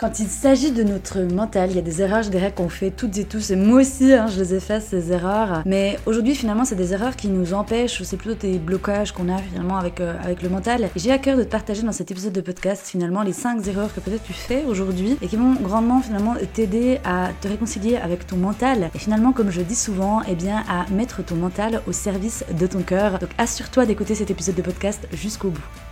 Quand il s'agit de notre mental, il y a des erreurs, je dirais qu'on fait toutes et tous, et moi aussi, hein, je les ai fait ces erreurs. Mais aujourd'hui, finalement, c'est des erreurs qui nous empêchent, c'est plutôt des blocages qu'on a finalement avec, euh, avec le mental. J'ai à cœur de te partager dans cet épisode de podcast finalement les 5 erreurs que peut-être tu fais aujourd'hui et qui vont grandement finalement t'aider à te réconcilier avec ton mental. Et finalement, comme je dis souvent, eh bien, à mettre ton mental au service de ton cœur. Donc assure-toi d'écouter cet épisode de podcast jusqu'au bout.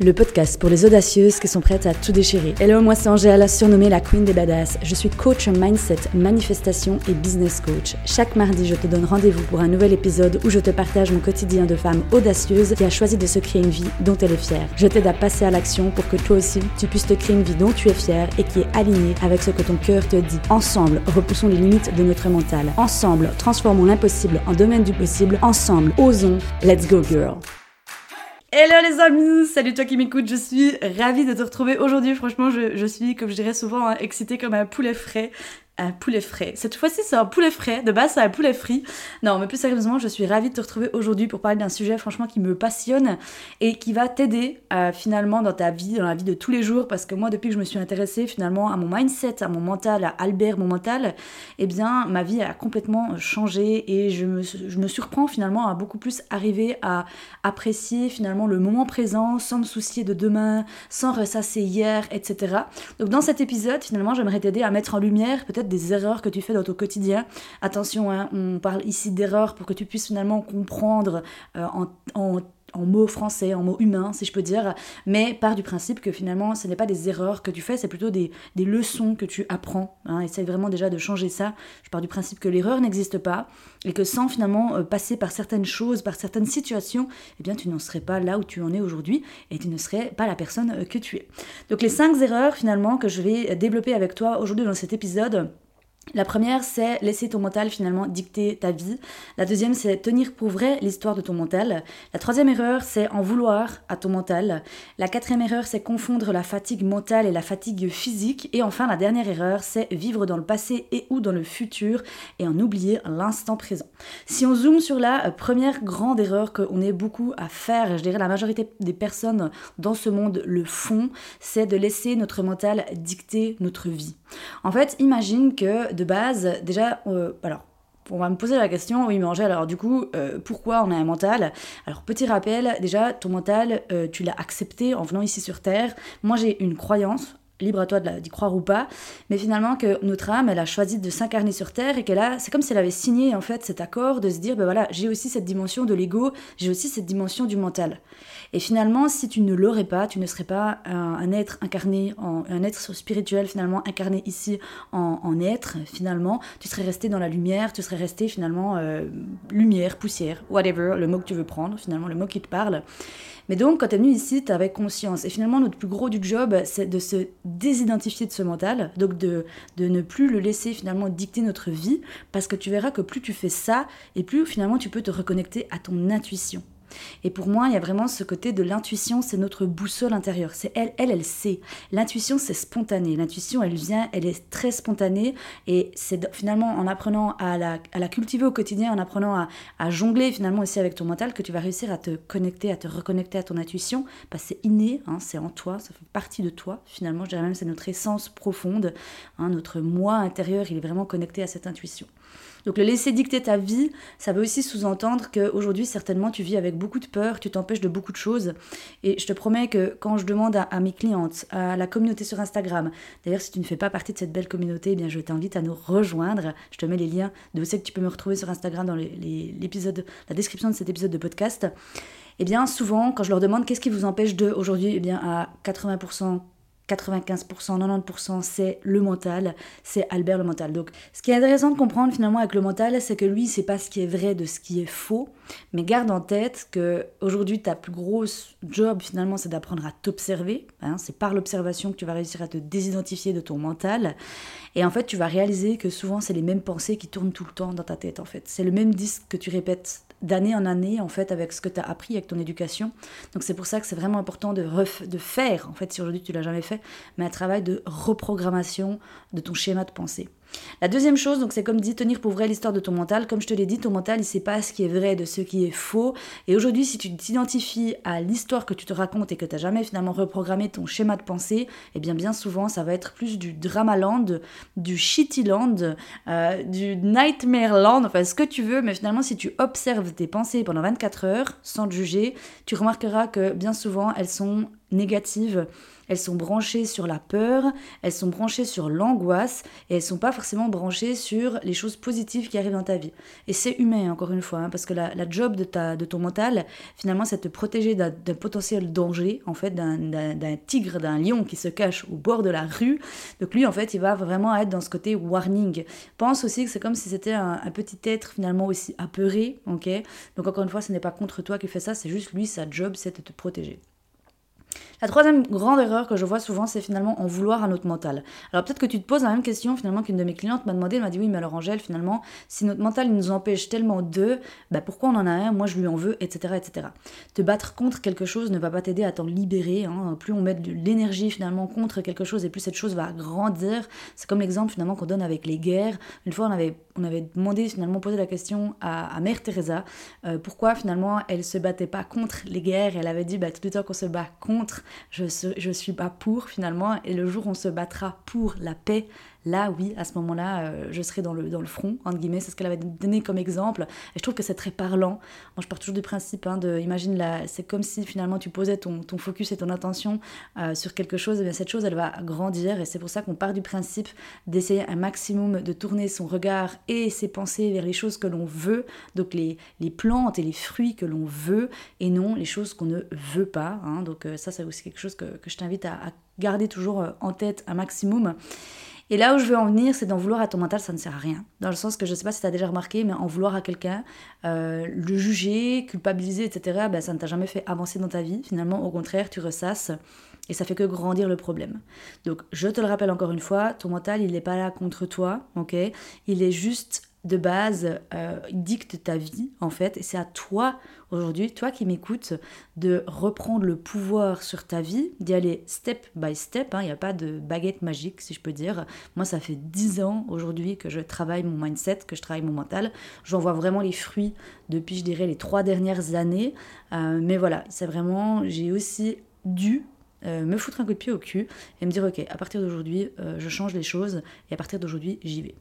Le podcast pour les audacieuses qui sont prêtes à tout déchirer. Hello, moi c'est Angèle, surnommée la Queen des Badass. Je suis coach mindset, manifestation et business coach. Chaque mardi, je te donne rendez-vous pour un nouvel épisode où je te partage mon quotidien de femme audacieuse qui a choisi de se créer une vie dont elle est fière. Je t'aide à passer à l'action pour que toi aussi, tu puisses te créer une vie dont tu es fière et qui est alignée avec ce que ton cœur te dit. Ensemble, repoussons les limites de notre mental. Ensemble, transformons l'impossible en domaine du possible. Ensemble, osons. Let's go girl. Hello les amis, salut toi qui m'écoutes, je suis ravie de te retrouver aujourd'hui. Franchement, je, suis, comme je dirais souvent, hein, excitée comme un poulet frais un poulet frais. Cette fois-ci, c'est un poulet frais. De base, c'est un poulet frit. Non, mais plus sérieusement, je suis ravie de te retrouver aujourd'hui pour parler d'un sujet, franchement, qui me passionne et qui va t'aider euh, finalement dans ta vie, dans la vie de tous les jours. Parce que moi, depuis que je me suis intéressée finalement à mon mindset, à mon mental, à Albert, mon mental, eh bien, ma vie a complètement changé et je me, je me surprends finalement à beaucoup plus arriver à apprécier finalement le moment présent sans me soucier de demain, sans ressasser hier, etc. Donc, dans cet épisode, finalement, j'aimerais t'aider à mettre en lumière peut-être des erreurs que tu fais dans ton quotidien. Attention, hein, on parle ici d'erreurs pour que tu puisses finalement comprendre euh, en, mots français, en mots humains, si je peux dire, mais part du principe que finalement, ce n'est pas des erreurs que tu fais, c'est plutôt des, leçons que tu apprends. Hein. Essaye vraiment déjà de changer ça. Je pars du principe que l'erreur n'existe pas et que sans finalement euh, passer par certaines choses, par certaines situations, eh bien, tu n'en serais pas là où tu en es aujourd'hui et tu ne serais pas la personne euh, que tu es. Donc, les cinq erreurs finalement que je vais développer avec toi aujourd'hui dans cet épisode, la première, c'est laisser ton mental finalement dicter ta vie. La deuxième, c'est tenir pour vrai l'histoire de ton mental. La troisième erreur, c'est en vouloir à ton mental. La quatrième erreur, c'est confondre la fatigue mentale et la fatigue physique. Et enfin, la dernière erreur, c'est vivre dans le passé et ou dans le futur et en oublier l'instant présent. Si on zoome sur la première grande erreur qu'on ait beaucoup à faire, je dirais la majorité des personnes dans ce monde le font, c'est de laisser notre mental dicter notre vie. En fait, imagine que de base, déjà, euh, alors, on va me poser la question, oui, mais Angèle, alors du coup, euh, pourquoi on a un mental? Alors, petit rappel, déjà, ton mental, euh, tu l'as accepté en venant ici sur Terre. Moi, j'ai une croyance, libre à toi d'y croire ou pas, mais finalement que notre âme, elle a choisi de s'incarner sur Terre et qu'elle a, c'est comme si elle avait signé en fait cet accord de se dire, ben voilà, j'ai aussi cette dimension de l'ego, j'ai aussi cette dimension du mental. Et finalement, si tu ne l'aurais pas, tu ne serais pas un, être incarné, en, un être spirituel finalement incarné ici en, être, finalement, tu serais resté dans la lumière, tu serais resté finalement euh, lumière, poussière, whatever, le mot que tu veux prendre, finalement le mot qui te parle. Mais donc, quand tu es venu ici, tu avais conscience. Et finalement, notre plus gros du job, c'est de se désidentifier de ce mental, donc de, de ne plus le laisser finalement dicter notre vie, parce que tu verras que plus tu fais ça, et plus finalement tu peux te reconnecter à ton intuition. Et pour moi, il y a vraiment ce côté de l'intuition, c'est notre boussole intérieure. C'est elle, elle, elle sait. L'intuition, c'est spontané. L'intuition, elle vient, elle est très spontanée. Et c'est finalement en apprenant à la, cultiver au quotidien, en apprenant à, jongler finalement aussi avec ton mental, que tu vas réussir à te connecter, à te reconnecter à ton intuition. Parce que c'est inné, hein, c'est en toi, ça fait partie de toi. Finalement, je dirais même c'est notre essence profonde. Hein, notre moi intérieur, il est vraiment connecté à cette intuition. Donc le laisser dicter ta vie, ça veut aussi sous-entendre qu'aujourd'hui, certainement, tu vis avec beaucoup de peur, tu t'empêches de beaucoup de choses. Et je te promets que quand je demande à, mes clientes, à la communauté sur Instagram, d'ailleurs, si tu ne fais pas partie de cette belle communauté, eh bien, je t'invite à nous rejoindre. Je te mets les liens de ce que tu peux me retrouver sur Instagram dans l'épisode, la description de cet épisode de podcast. Eh bien, souvent, quand je leur demande qu'est-ce qui vous empêche de aujourd'hui, eh bien, à 80%, 95%, 90%, c'est le mental, c'est Albert le mental. Donc, ce qui est intéressant de comprendre finalement avec le mental, c'est que lui, c'est pas ce qui est vrai de ce qui est faux, mais garde en tête que aujourd'hui, ta plus grosse job finalement, c'est d'apprendre à t'observer. Hein. c'est par l'observation que tu vas réussir à te désidentifier de ton mental. Et en fait, tu vas réaliser que souvent, c'est les mêmes pensées qui tournent tout le temps dans ta tête. En fait, c'est le même disque que tu répètes d'année en année en fait avec ce que tu as appris avec ton éducation. Donc c'est pour ça que c'est vraiment important de, de faire, en fait si aujourd'hui tu l'as jamais fait, mais un travail de reprogrammation de ton schéma de pensée. La deuxième chose, donc c'est comme dit, tenir pour vrai l'histoire de ton mental. Comme je te l'ai dit, ton mental, il sait pas ce qui est vrai de ce qui est faux. Et aujourd'hui, si tu t'identifies à l'histoire que tu te racontes et que tu n'as jamais finalement reprogrammé ton schéma de pensée, eh bien bien souvent, ça va être plus du dramaland, du shittyland, euh, du nightmare land, enfin ce que tu veux. Mais finalement, si tu observes tes pensées pendant 24 heures, sans te juger, tu remarqueras que bien souvent, elles sont négatives elles sont branchées sur la peur, elles sont branchées sur l'angoisse et elles sont pas forcément branchées sur les choses positives qui arrivent dans ta vie. Et c'est humain, encore une fois, hein, parce que la, job de, ta, de ton mental, finalement, c'est de te protéger d'un potentiel danger, en fait, d'un tigre, d'un lion qui se cache au bord de la rue. Donc lui, en fait, il va vraiment être dans ce côté warning. Pense aussi que c'est comme si c'était un, un, petit être finalement aussi apeuré, ok? Donc encore une fois, ce n'est pas contre toi qui fait ça, c'est juste lui, sa job, c'est de te protéger. La troisième grande erreur que je vois souvent, c'est finalement en vouloir à notre mental. Alors peut-être que tu te poses la même question finalement qu'une de mes clientes m'a demandé, elle m'a dit oui mais alors Angèle finalement, si notre mental nous empêche tellement de, bah pourquoi on en a un, moi je lui en veux, etc. etc. Te battre contre quelque chose ne va pas t'aider à t'en libérer, hein. plus on met de l'énergie finalement contre quelque chose et plus cette chose va grandir. C'est comme l'exemple finalement qu'on donne avec les guerres. Une fois on avait, on avait demandé finalement, posé la question à, Mère Teresa, euh, pourquoi finalement elle se battait pas contre les guerres, elle avait dit bah tout le temps qu'on se bat contre je ne suis pas pour finalement, et le jour où on se battra pour la paix, là oui, à ce moment-là, euh, je serai dans le, dans le front, entre guillemets, c'est ce qu'elle avait donné comme exemple, et je trouve que c'est très parlant. Moi, je pars toujours du principe, hein, de, imagine, c'est comme si finalement tu posais ton, ton focus et ton attention euh, sur quelque chose, et bien cette chose, elle va grandir, et c'est pour ça qu'on part du principe d'essayer un maximum de tourner son regard et ses pensées vers les choses que l'on veut, donc les, les plantes et les fruits que l'on veut, et non les choses qu'on ne veut pas. Hein. donc euh, ça, c'est aussi quelque chose que, que je t'invite à garder toujours en tête un maximum. Et là où je veux en venir, c'est d'en vouloir à ton mental, ça ne sert à rien. Dans le sens que je ne sais pas si tu as déjà remarqué, mais en vouloir à quelqu'un, euh, le juger, culpabiliser, etc., ben, ça ne t'a jamais fait avancer dans ta vie. Finalement, au contraire, tu ressasses et ça fait que grandir le problème. Donc, je te le rappelle encore une fois, ton mental, il n'est pas là contre toi, ok? Il est juste de base euh, dicte ta vie en fait et c'est à toi aujourd'hui, toi qui m'écoutes, de reprendre le pouvoir sur ta vie, d'y aller step by step, hein. il n'y a pas de baguette magique si je peux dire. Moi ça fait 10 ans aujourd'hui que je travaille mon mindset, que je travaille mon mental, j'en vois vraiment les fruits depuis je dirais les trois dernières années, euh, mais voilà, c'est vraiment, j'ai aussi dû euh, me foutre un coup de pied au cul et me dire ok, à partir d'aujourd'hui, je change les choses et à partir d'aujourd'hui, j'y vais.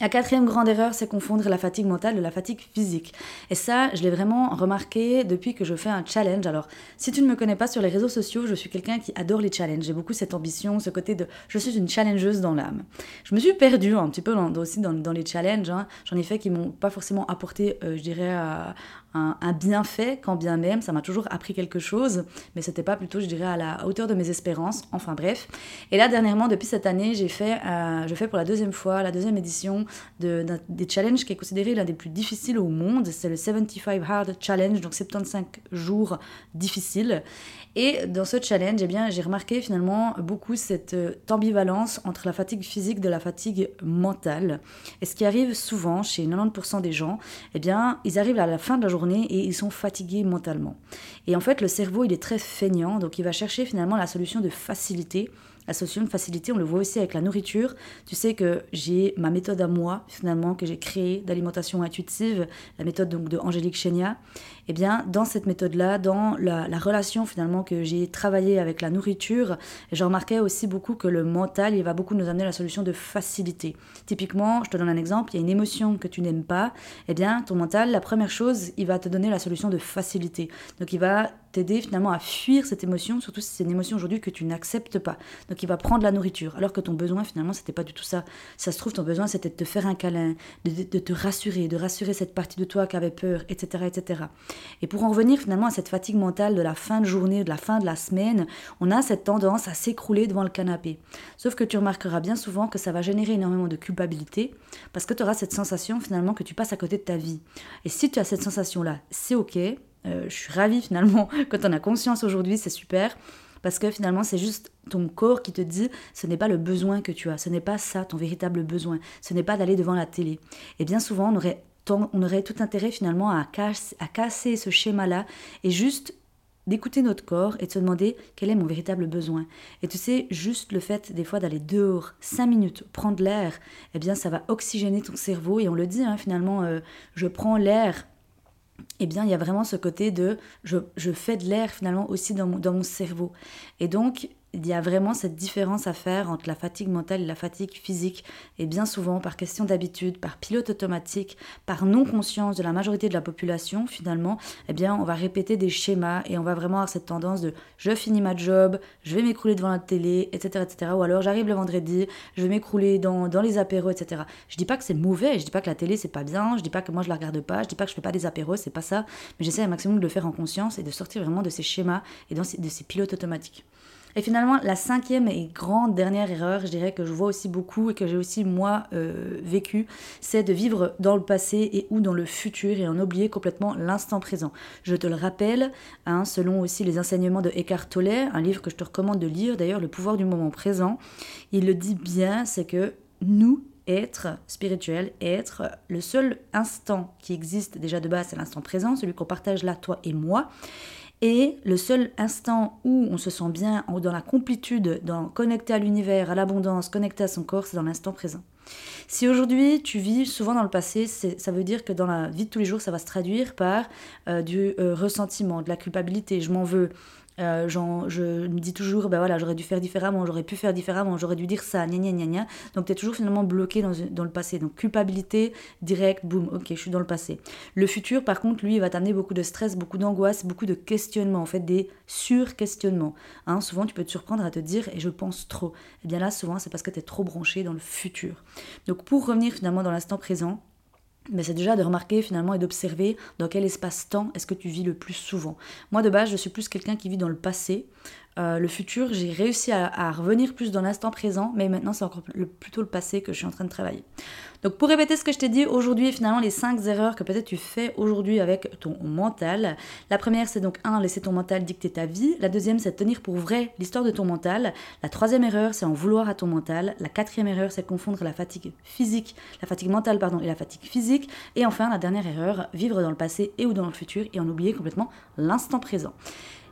La quatrième grande erreur, c'est confondre la fatigue mentale de la fatigue physique. Et ça, je l'ai vraiment remarqué depuis que je fais un challenge. Alors, si tu ne me connais pas sur les réseaux sociaux, je suis quelqu'un qui adore les challenges. J'ai beaucoup cette ambition, ce côté de je suis une challengeuse dans l'âme. Je me suis perdue un petit peu aussi dans, les challenges. Hein. J'en ai fait qui m'ont pas forcément apporté, euh, je dirais, un, bienfait, quand bien même, ça m'a toujours appris quelque chose, mais c'était pas plutôt, je dirais, à la hauteur de mes espérances, enfin bref. Et là, dernièrement, depuis cette année, j'ai fait, euh, je fais pour la deuxième fois, la deuxième édition de, des challenges qui est considéré l'un des plus difficiles au monde, c'est le 75 Hard Challenge, donc 75 jours difficiles. Et dans ce challenge, eh bien, j'ai remarqué finalement beaucoup cette euh, ambivalence entre la fatigue physique de la fatigue mentale. Et ce qui arrive souvent chez 90% des gens, eh bien, ils arrivent à la fin de la journée et ils sont fatigués mentalement. Et en fait, le cerveau, il est très feignant, donc il va chercher finalement la solution de facilité la solution de facilité, on le voit aussi avec la nourriture. Tu sais que j'ai ma méthode à moi, finalement, que j'ai créée d'alimentation intuitive, la méthode donc de Angélique Chenia. Eh bien, dans cette méthode-là, dans la, relation finalement que j'ai travaillé avec la nourriture, j'ai remarqué aussi beaucoup que le mental, il va beaucoup nous amener à la solution de facilité. Typiquement, je te donne un exemple, il y a une émotion que tu n'aimes pas, eh bien, ton mental, la première chose, il va te donner la solution de facilité. Donc, il va t'aider finalement à fuir cette émotion, surtout si c'est une émotion aujourd'hui que tu n'acceptes pas. Donc il va prendre la nourriture, alors que ton besoin finalement c'était pas du tout ça. Ça se trouve ton besoin c'était de te faire un câlin, de, te rassurer, de rassurer cette partie de toi qui avait peur, etc., etc. Et pour en revenir finalement à cette fatigue mentale de la fin de journée, de la fin de la semaine, on a cette tendance à s'écrouler devant le canapé. Sauf que tu remarqueras bien souvent que ça va générer énormément de culpabilité, parce que tu auras cette sensation finalement que tu passes à côté de ta vie. Et si tu as cette sensation là, c'est ok, euh, je suis ravie finalement quand on a conscience aujourd'hui, c'est super. Parce que finalement, c'est juste ton corps qui te dit ce n'est pas le besoin que tu as, ce n'est pas ça ton véritable besoin, ce n'est pas d'aller devant la télé. Et bien souvent, on aurait, tout intérêt finalement à, casser, à casser ce schéma-là et juste d'écouter notre corps et de se demander quel est mon véritable besoin. Et tu sais, juste le fait des fois d'aller dehors, 5 minutes, prendre l'air, eh bien ça va oxygéner ton cerveau et on le dit hein, finalement, euh, je prends l'air eh bien, il y a vraiment ce côté de je, fais de l'air finalement aussi dans mon cerveau. Et donc, il y a vraiment cette différence à faire entre la fatigue mentale et la fatigue physique. Et bien souvent, par question d'habitude, par pilote automatique, par non-conscience de la majorité de la population, finalement, eh bien, on va répéter des schémas et on va vraiment avoir cette tendance de je finis ma job, je vais m'écrouler devant la télé, etc. etc. ou alors j'arrive le vendredi, je vais m'écrouler dans, dans les apéros, etc. Je dis pas que c'est mauvais, je dis pas que la télé c'est pas bien, je dis pas que moi je la regarde pas, je dis pas que je fais pas des apéros, c'est pas ça, mais j'essaie un maximum de le faire en conscience et de sortir vraiment de ces schémas et de ces pilotes automatiques. Et finalement, la cinquième et grande dernière erreur, je dirais que je vois aussi beaucoup et que j'ai aussi moi euh, vécu, c'est de vivre dans le passé et ou dans le futur et en oublier complètement l'instant présent. Je te le rappelle, hein, selon aussi les enseignements de Eckhart Tolle, un livre que je te recommande de lire, d'ailleurs, Le pouvoir du moment présent, il le dit bien, c'est que nous, être spirituel, être le seul instant qui existe déjà de base, c'est l'instant présent, celui qu'on partage là, toi et moi. Et le seul instant où on se sent bien, dans la complétude, dans, connecté à l'univers, à l'abondance, connecté à son corps, c'est dans l'instant présent. Si aujourd'hui tu vis souvent dans le passé, ça veut dire que dans la vie de tous les jours, ça va se traduire par euh, du euh, ressentiment, de la culpabilité, je m'en veux, euh, je me dis toujours, ben voilà, j'aurais dû faire différemment, j'aurais pu faire différemment, j'aurais dû dire ça, gna gna gna gna. Donc tu es toujours finalement bloqué dans, dans, le passé. Donc culpabilité, direct, boum, ok, je suis dans le passé. Le futur, par contre, lui, il va t'amener beaucoup de stress, beaucoup d'angoisse, beaucoup de questionnements, en fait, des sur-questionnements. Hein, souvent, tu peux te surprendre à te dire, et je pense trop. Et eh bien là, souvent, c'est parce que tu es trop branché dans le futur. Donc pour revenir finalement dans l'instant présent, mais c'est déjà de remarquer finalement et d'observer dans quel espace-temps est-ce que tu vis le plus souvent. Moi de base, je suis plus quelqu'un qui vit dans le passé. Euh, le futur, j'ai réussi à, revenir plus dans l'instant présent, mais maintenant c'est encore plutôt le passé que je suis en train de travailler. Donc pour répéter ce que je t'ai dit aujourd'hui, finalement les 5 erreurs que peut-être tu fais aujourd'hui avec ton mental. La première c'est donc 1. Laisser ton mental dicter ta vie. La deuxième c'est tenir pour vrai l'histoire de ton mental. La troisième erreur c'est en vouloir à ton mental. La quatrième erreur c'est confondre la fatigue physique, la fatigue mentale pardon et la fatigue physique. Et enfin la dernière erreur, vivre dans le passé et ou dans le futur et en oublier complètement l'instant présent.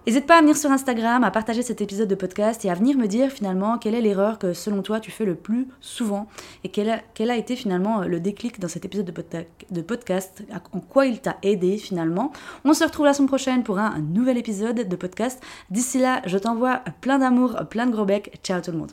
N'hésite pas à venir sur Instagram, à partager cet épisode de podcast et à venir me dire finalement quelle est l'erreur que selon toi tu fais le plus souvent et quel a, a été finalement le déclic dans cet épisode de, podcast, en quoi il t'a aidé finalement? On se retrouve la semaine prochaine pour un nouvel épisode de podcast. D'ici là, je t'envoie plein d'amour, plein de gros becs. Ciao tout le monde.